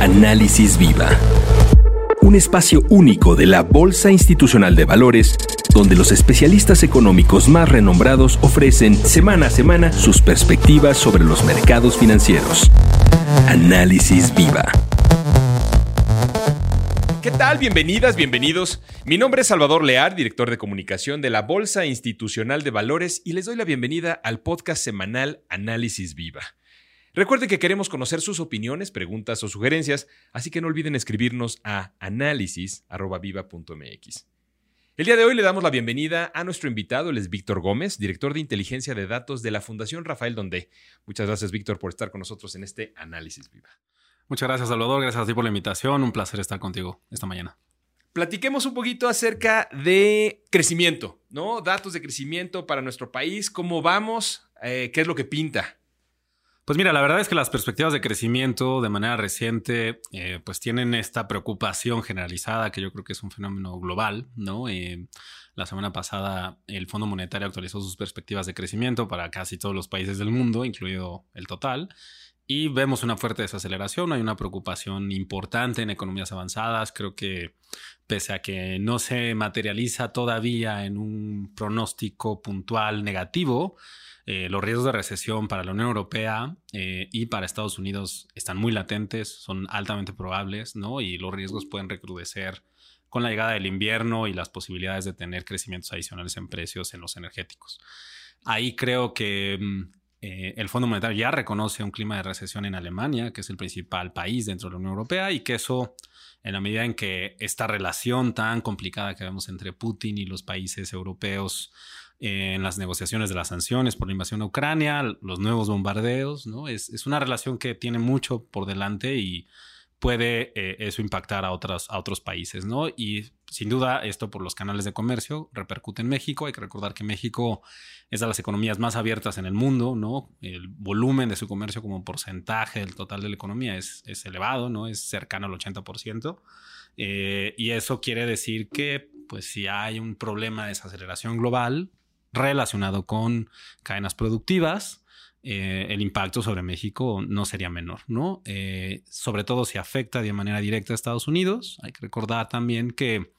Análisis Viva. Un espacio único de la Bolsa Institucional de Valores, donde los especialistas económicos más renombrados ofrecen semana a semana sus perspectivas sobre los mercados financieros. Análisis Viva. ¿Qué tal? Bienvenidas, bienvenidos. Mi nombre es Salvador Lear, director de comunicación de la Bolsa Institucional de Valores y les doy la bienvenida al podcast semanal Análisis Viva. Recuerden que queremos conocer sus opiniones, preguntas o sugerencias, así que no olviden escribirnos a análisis.viva.mx. El día de hoy le damos la bienvenida a nuestro invitado, él es Víctor Gómez, director de inteligencia de datos de la Fundación Rafael Donde. Muchas gracias, Víctor, por estar con nosotros en este Análisis Viva. Muchas gracias, Salvador. Gracias a ti por la invitación. Un placer estar contigo esta mañana. Platiquemos un poquito acerca de crecimiento, ¿no? Datos de crecimiento para nuestro país, cómo vamos, eh, qué es lo que pinta. Pues mira, la verdad es que las perspectivas de crecimiento de manera reciente eh, pues tienen esta preocupación generalizada que yo creo que es un fenómeno global, ¿no? Eh, la semana pasada el Fondo Monetario actualizó sus perspectivas de crecimiento para casi todos los países del mundo, incluido el total, y vemos una fuerte desaceleración, hay una preocupación importante en economías avanzadas, creo que pese a que no se materializa todavía en un pronóstico puntual negativo, eh, los riesgos de recesión para la Unión Europea eh, y para Estados Unidos están muy latentes, son altamente probables, ¿no? Y los riesgos pueden recrudecer con la llegada del invierno y las posibilidades de tener crecimientos adicionales en precios en los energéticos. Ahí creo que mm, eh, el Fondo Monetario ya reconoce un clima de recesión en Alemania, que es el principal país dentro de la Unión Europea, y que eso, en la medida en que esta relación tan complicada que vemos entre Putin y los países europeos en las negociaciones de las sanciones por la invasión a Ucrania, los nuevos bombardeos, ¿no? Es, es una relación que tiene mucho por delante y puede eh, eso impactar a, otras, a otros países, ¿no? Y sin duda esto por los canales de comercio repercute en México. Hay que recordar que México es de las economías más abiertas en el mundo, ¿no? El volumen de su comercio como porcentaje del total de la economía es, elevado, ¿no? Es cercano al 80%. Eh, y eso quiere decir que, pues, si hay un problema de desaceleración global, relacionado con cadenas productivas, eh, el impacto sobre México no sería menor, ¿no? Eh, sobre todo si afecta de manera directa a Estados Unidos. Hay que recordar también que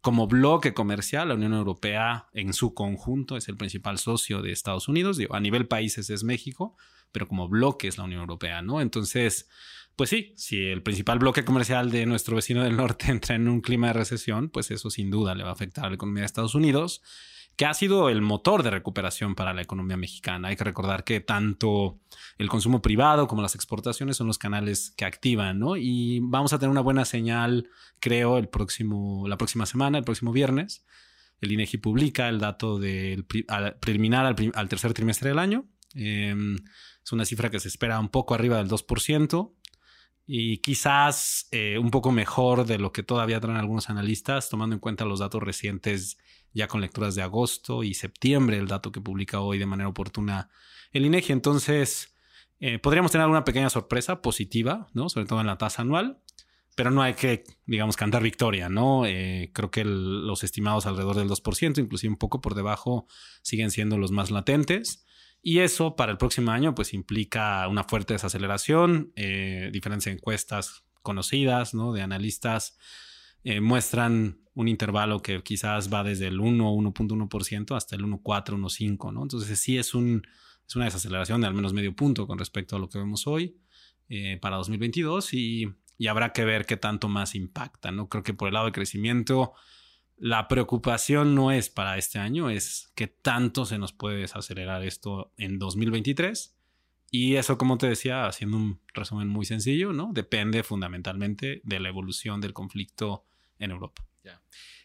como bloque comercial, la Unión Europea en su conjunto es el principal socio de Estados Unidos. a nivel países es México, pero como bloque es la Unión Europea, ¿no? Entonces, pues sí, si el principal bloque comercial de nuestro vecino del norte entra en un clima de recesión, pues eso sin duda le va a afectar a la economía de Estados Unidos que ha sido el motor de recuperación para la economía mexicana. Hay que recordar que tanto el consumo privado como las exportaciones son los canales que activan, ¿no? Y vamos a tener una buena señal, creo, el próximo, la próxima semana, el próximo viernes. El INEGI publica el dato del preliminar al, tercer trimestre del año. Em, es una cifra que se espera un poco arriba del 2% y quizás eh, un poco mejor de lo que todavía traen algunos analistas, tomando en cuenta los datos recientes ya con lecturas de agosto y septiembre, el dato que publica hoy de manera oportuna el INEGI. Entonces, eh, podríamos tener alguna pequeña sorpresa positiva, ¿no? Sobre todo en la tasa anual, pero no hay que, digamos, cantar victoria, ¿no? Eh, creo que los estimados alrededor del 2%, inclusive un poco por debajo, siguen siendo los más latentes. Y eso para el próximo año, pues implica una fuerte desaceleración, eh, diferentes encuestas conocidas, ¿no? De analistas eh, muestran un intervalo que quizás va desde el 1 1.1% hasta el 1.4, 1.5, ¿no? Entonces sí es, un, es una desaceleración de al menos medio punto con respecto a lo que vemos hoy eh, para 2022 y, y, habrá que ver qué tanto más impacta, ¿no? Creo que por el lado de crecimiento la preocupación no es para este año, es qué tanto se nos puede desacelerar esto en 2023. Y eso, como te decía, haciendo un resumen muy sencillo, ¿no? Depende fundamentalmente de la evolución del conflicto en Europa.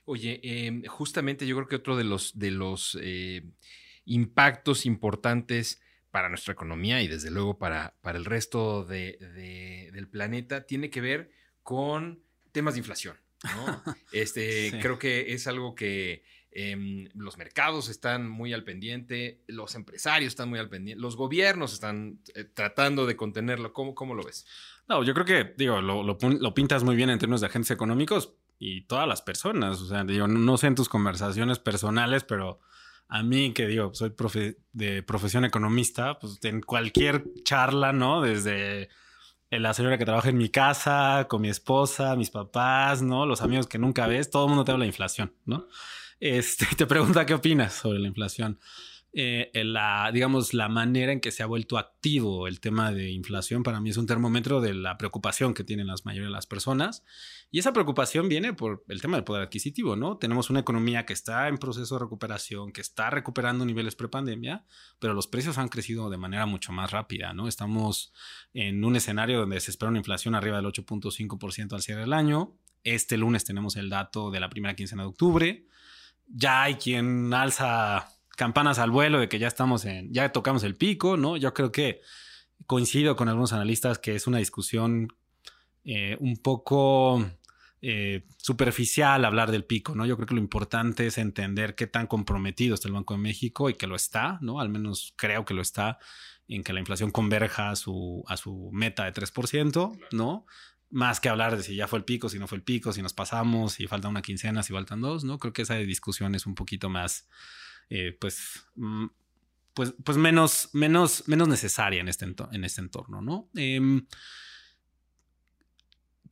Oye, em, justamente yo creo que otro de los, de los eh, impactos importantes para nuestra economía y desde luego para, para el resto del planeta tiene que ver con temas de inflación. Este, Creo que es algo que em, los mercados están muy al pendiente, los empresarios están muy al pendiente, los gobiernos están eh, tratando de contenerlo. ¿Cómo, ¿Cómo, lo ves? No, yo creo que, digo, lo, lo, pintas muy bien en términos de agentes económicos y todas las personas. O sea, digo, no sé en tus conversaciones personales, pero a mí que digo, soy de profesión economista, pues en cualquier charla, ¿no? Desde la señora que trabaja en mi casa, con mi esposa, mis papás, ¿no? Los amigos que nunca ves, todo el mundo te habla de inflación, ¿no? Este, te pregunta qué opinas sobre la inflación. Eh, la, digamos, la manera en que se ha vuelto activo el tema de inflación para mí es un termómetro de la preocupación que tienen las mayoría de las personas. Y esa preocupación viene por el tema del poder adquisitivo, ¿no? Tenemos una economía que está en proceso de recuperación, que está recuperando niveles prepandemia, pero los precios han crecido de manera mucho más rápida, ¿no? Estamos en un escenario donde se espera una inflación arriba del 8.5% al cierre del año. Este lunes tenemos el dato de la primera quincena de octubre. Ya hay quien alza campanas al vuelo de que ya estamos en, ya tocamos el pico, ¿no? Yo creo que coincido con algunos analistas que es una discusión eh, un poco eh, superficial hablar del pico, ¿no? Yo creo que lo importante es entender qué tan comprometido está el Banco de México y que lo está, ¿no? Al menos creo que lo está en que la inflación converja a su, a su meta de 3%, ¿no? Más que hablar de si ya fue el pico, si no fue el pico, si nos pasamos, si falta una quincena, si faltan dos, ¿no? Creo que esa discusión es un poquito más, eh, pues, mm, pues, pues menos, menos, menos necesaria en este, en este entorno, ¿no? Em,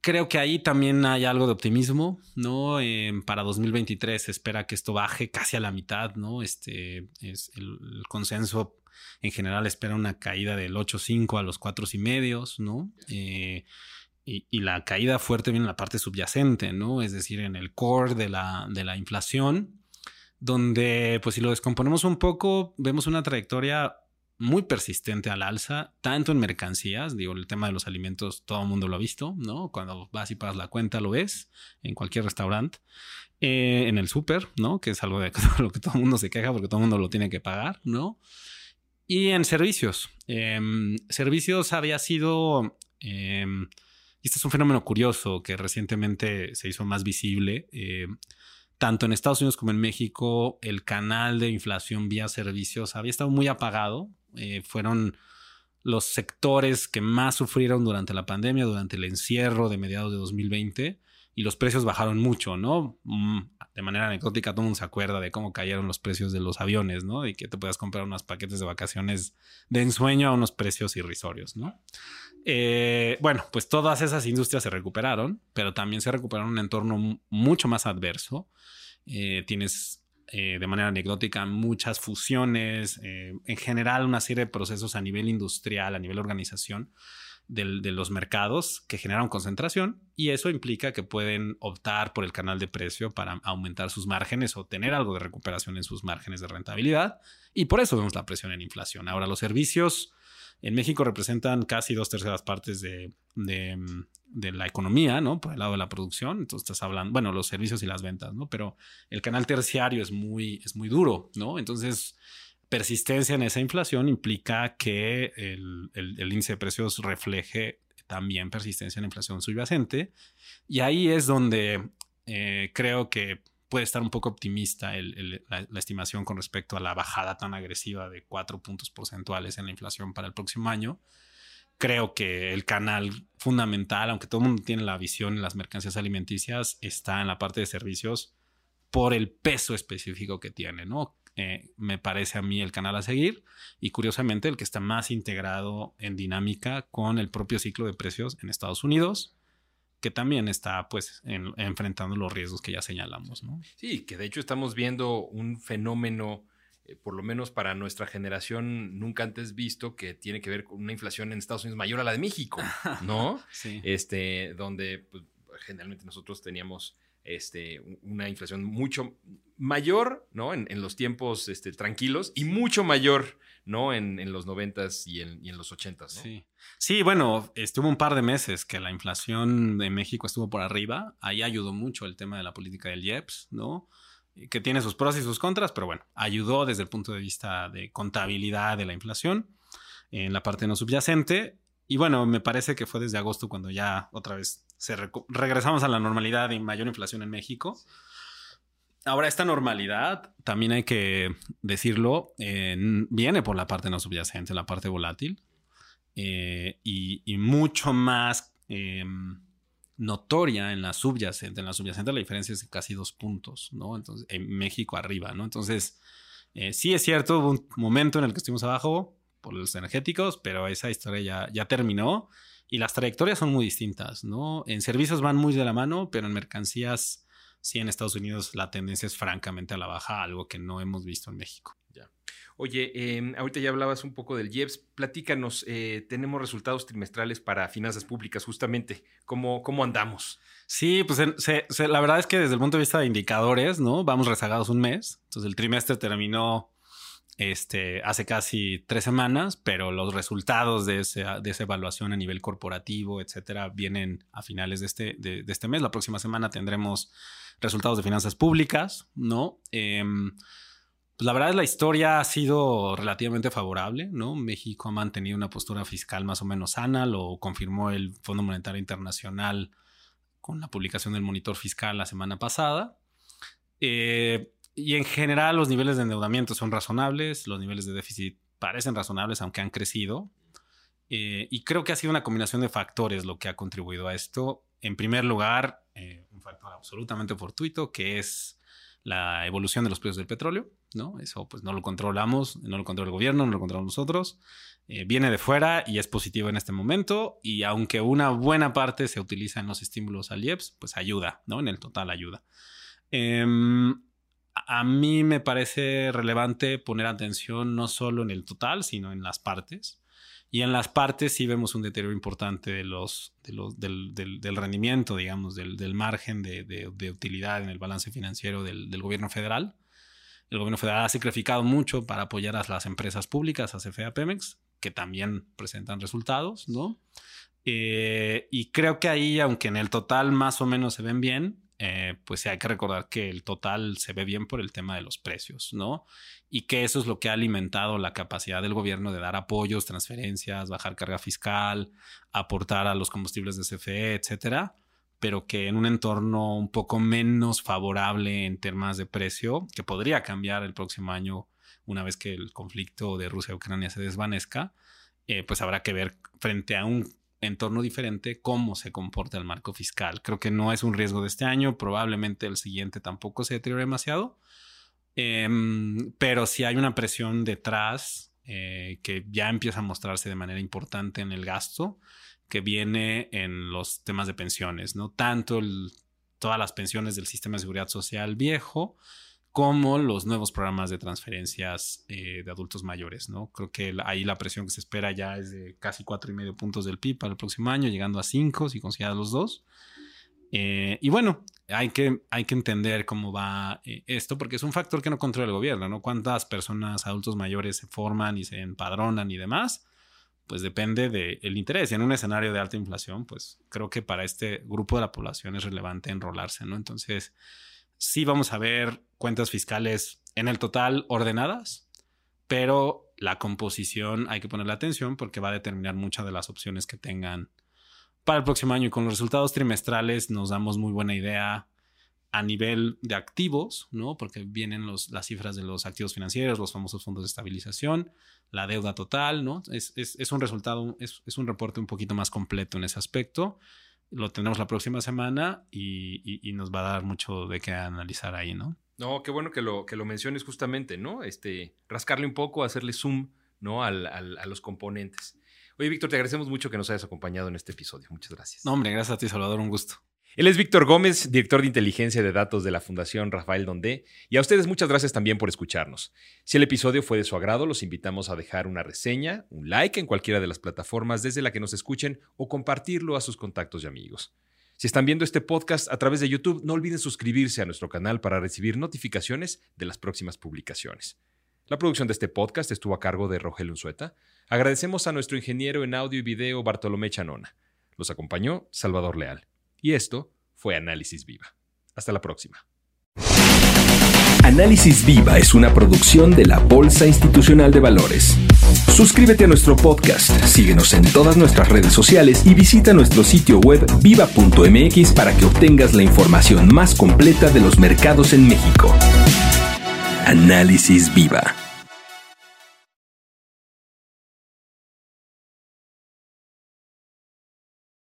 creo que ahí también hay algo de optimismo, ¿no? Em, para 2023 se espera que esto baje casi a la mitad, ¿no? Este es el, consenso en general espera una caída del 8.5 a los 4.5, ¿no? Eh, y, y, la caída fuerte viene en la parte subyacente, ¿no? Es decir, en el core de la, de la inflación, donde, pues si lo descomponemos un poco, vemos una trayectoria muy persistente al alza, tanto en mercancías, digo, el tema de los alimentos, todo el mundo lo ha visto, ¿no? Cuando vas y pagas la cuenta, lo ves en cualquier restaurante, eh, en el súper, ¿no? Que es algo de lo que todo el mundo se queja porque todo el mundo lo tiene que pagar, ¿no? Y en servicios. Em, servicios había sido... Em, este es un fenómeno curioso que recientemente se hizo más visible. Tanto en Estados Unidos como en México, el canal de inflación vía servicios había estado muy apagado. Eh, fueron los sectores que más sufrieron durante la pandemia, durante el encierro de mediados de 2020, y los precios bajaron mucho, ¿no? Mm, de manera anecdótica, todo el mundo se acuerda de cómo cayeron los precios de los aviones, ¿no? Y que te puedas comprar unos paquetes de vacaciones de ensueño a unos precios irrisorios, ¿no? Eh, bueno, pues todas esas industrias se recuperaron, pero también se recuperaron en un entorno mucho más adverso. Eh, tienes eh, de manera anecdótica muchas fusiones, en general una serie de procesos a nivel industrial, a nivel organización de los mercados que generan concentración y eso implica que pueden optar por el canal de precio para aumentar sus márgenes o tener algo de recuperación en sus márgenes de rentabilidad y por eso vemos la presión en inflación. Ahora los servicios en México representan casi dos terceras partes de, la economía, ¿no? Por el lado de la producción. Entonces estás hablando, bueno, los servicios y las ventas, ¿no? Pero el canal terciario es muy, es muy duro, ¿no? Entonces, persistencia en esa inflación implica que el, índice de precios refleje también persistencia en la inflación subyacente. Y ahí es donde eh, creo que puede estar un poco optimista la, estimación con respecto a la bajada tan agresiva de cuatro puntos porcentuales en la inflación para el próximo año. Creo que el canal fundamental, aunque todo el mundo tiene la visión en las mercancías alimenticias, está en la parte de servicios por el peso específico que tiene, ¿no? Eh, me parece a mí el canal a seguir y curiosamente el que está más integrado en dinámica con el propio ciclo de precios en Estados Unidos que también está pues enfrentando los riesgos que ya señalamos, ¿no? Sí, que de hecho estamos viendo un fenómeno, eh, por lo menos para nuestra generación, nunca antes visto, que tiene que ver con una inflación en Estados Unidos mayor a la de México, ¿no? sí. Este, donde pues, generalmente nosotros teníamos este, una inflación mucho mayor, ¿no? En, los tiempos este, tranquilos y mucho mayor, ¿no? En, los noventas y en, y en los ochentas, ¿no? Sí. Bueno, estuvo un par de meses que la inflación de México estuvo por arriba. Ahí ayudó mucho el tema de la política del IEPS, ¿no? Que tiene sus pros y sus contras, pero bueno, ayudó desde el punto de vista de contabilidad de la inflación en la parte no subyacente. Y bueno, me parece que fue desde agosto cuando ya otra vez se regresamos a la normalidad y mayor inflación en México. Ahora, esta normalidad, también hay que decirlo, viene por la parte no subyacente, la parte volátil, eh, y, mucho más em, notoria en la subyacente. En la subyacente la diferencia es de casi dos puntos, ¿no? Entonces, en México arriba, ¿no? Entonces, eh, sí es cierto, hubo un momento en el que estuvimos abajo por los energéticos, pero esa historia ya, ya terminó y las trayectorias son muy distintas, ¿no? En servicios van muy de la mano, pero en mercancías, sí, en Estados Unidos la tendencia es francamente a la baja, algo que no hemos visto en México. Ya. Oye, em, ahorita ya hablabas un poco del IEPS. Platícanos, eh, tenemos resultados trimestrales para finanzas públicas, justamente. ¿Cómo, cómo andamos? Sí, pues la verdad es que desde el punto de vista de indicadores, ¿no? Vamos rezagados un mes. Entonces el trimestre terminó este, hace casi tres semanas, pero los resultados de, de esa evaluación a nivel corporativo, etcétera, vienen a finales de este, de, este mes. La próxima semana tendremos resultados de finanzas públicas, ¿no? Em, pues la verdad es la historia ha sido relativamente favorable, ¿no? México ha mantenido una postura fiscal más o menos sana, lo confirmó el Fondo Monetario Internacional con la publicación del monitor fiscal la semana pasada. Eh, y en general los niveles de endeudamiento son razonables, los niveles de déficit parecen razonables, aunque han crecido. Eh, y creo que ha sido una combinación de factores lo que ha contribuido a esto. En primer lugar, eh, un factor absolutamente fortuito, que es la evolución de los precios del petróleo, ¿no? Eso pues no lo controlamos, no lo controla el gobierno, no lo controlamos nosotros. Eh, viene de fuera y es positivo en este momento y aunque una buena parte se utiliza en los estímulos al IEPS, pues ayuda, ¿no? En el total ayuda. Em, a mí me parece relevante poner atención no solo en el total, sino en las partes. Y en las partes sí vemos un deterioro importante del, rendimiento, digamos, del, margen de, utilidad en el balance financiero del, gobierno federal. El gobierno federal ha sacrificado mucho para apoyar a las empresas públicas, a CFE, Pemex, que también presentan resultados, ¿no? Eh, y creo que ahí, aunque en el total más o menos se ven bien, eh, pues hay que recordar que el total se ve bien por el tema de los precios, ¿no? Y que eso es lo que ha alimentado la capacidad del gobierno de dar apoyos, transferencias, bajar carga fiscal, aportar a los combustibles de CFE, etcétera, pero que en un entorno un poco menos favorable en temas de precio, que podría cambiar el próximo año una vez que el conflicto de Rusia-Ucrania se desvanezca, eh, pues habrá que ver frente a un entorno diferente cómo se comporta el marco fiscal. Creo que no es un riesgo de este año, probablemente el siguiente tampoco se deteriore demasiado, em, pero si hay una presión detrás eh, que ya empieza a mostrarse de manera importante en el gasto, que viene en los temas de pensiones, ¿no? Tanto todas las pensiones del sistema de seguridad social viejo, como los nuevos programas de transferencias eh, de adultos mayores, ¿no? Creo que ahí la presión que se espera ya es de casi cuatro y medio puntos del PIB para el próximo año, llegando a cinco si consideras los dos. Eh, y bueno, hay que, hay que entender cómo va eh, esto, porque es un factor que no controla el gobierno, ¿no? Cuántas personas adultos mayores se forman y se empadronan y demás, pues depende del interés. Y en un escenario de alta inflación, pues creo que para este grupo de la población es relevante enrolarse, ¿no? Entonces, sí vamos a ver cuentas fiscales en el total ordenadas, pero la composición hay que ponerle atención porque va a determinar muchas de las opciones que tengan para el próximo año. Y con los resultados trimestrales nos damos muy buena idea a nivel de activos, ¿no? Porque vienen las cifras de los activos financieros, los famosos fondos de estabilización, la deuda total, ¿no? Es, un resultado, es, es un reporte un poquito más completo en ese aspecto lo tenemos la próxima semana y, nos va a dar mucho de qué analizar ahí, ¿no? No, qué bueno que lo, que lo menciones justamente, ¿no? Este, rascarle un poco, hacerle zoom, ¿no? Al, a los componentes. Oye, Víctor, te agradecemos mucho que nos hayas acompañado en este episodio. Muchas gracias. No, hombre, gracias a ti, Salvador, un gusto. Él es Víctor Gómez, director de inteligencia de datos de la Fundación Rafael Dondé, y a ustedes muchas gracias también por escucharnos. Si el episodio fue de su agrado, los invitamos a dejar una reseña, un like en cualquiera de las plataformas desde la que nos escuchen o compartirlo a sus contactos y amigos. Si están viendo este podcast a través de YouTube, no olviden suscribirse a nuestro canal para recibir notificaciones de las próximas publicaciones. La producción de este podcast estuvo a cargo de Rogelio Unzueta. Agradecemos a nuestro ingeniero en audio y video Bartolomé Chanona. Los acompañó Salvador Leal. Y esto fue Análisis Viva. Hasta la próxima. Análisis Viva es una producción de la Bolsa Institucional de Valores. Suscríbete a nuestro podcast, síguenos en todas nuestras redes sociales y visita nuestro sitio web viva.mx para que obtengas la información más completa de los mercados en México. Análisis Viva.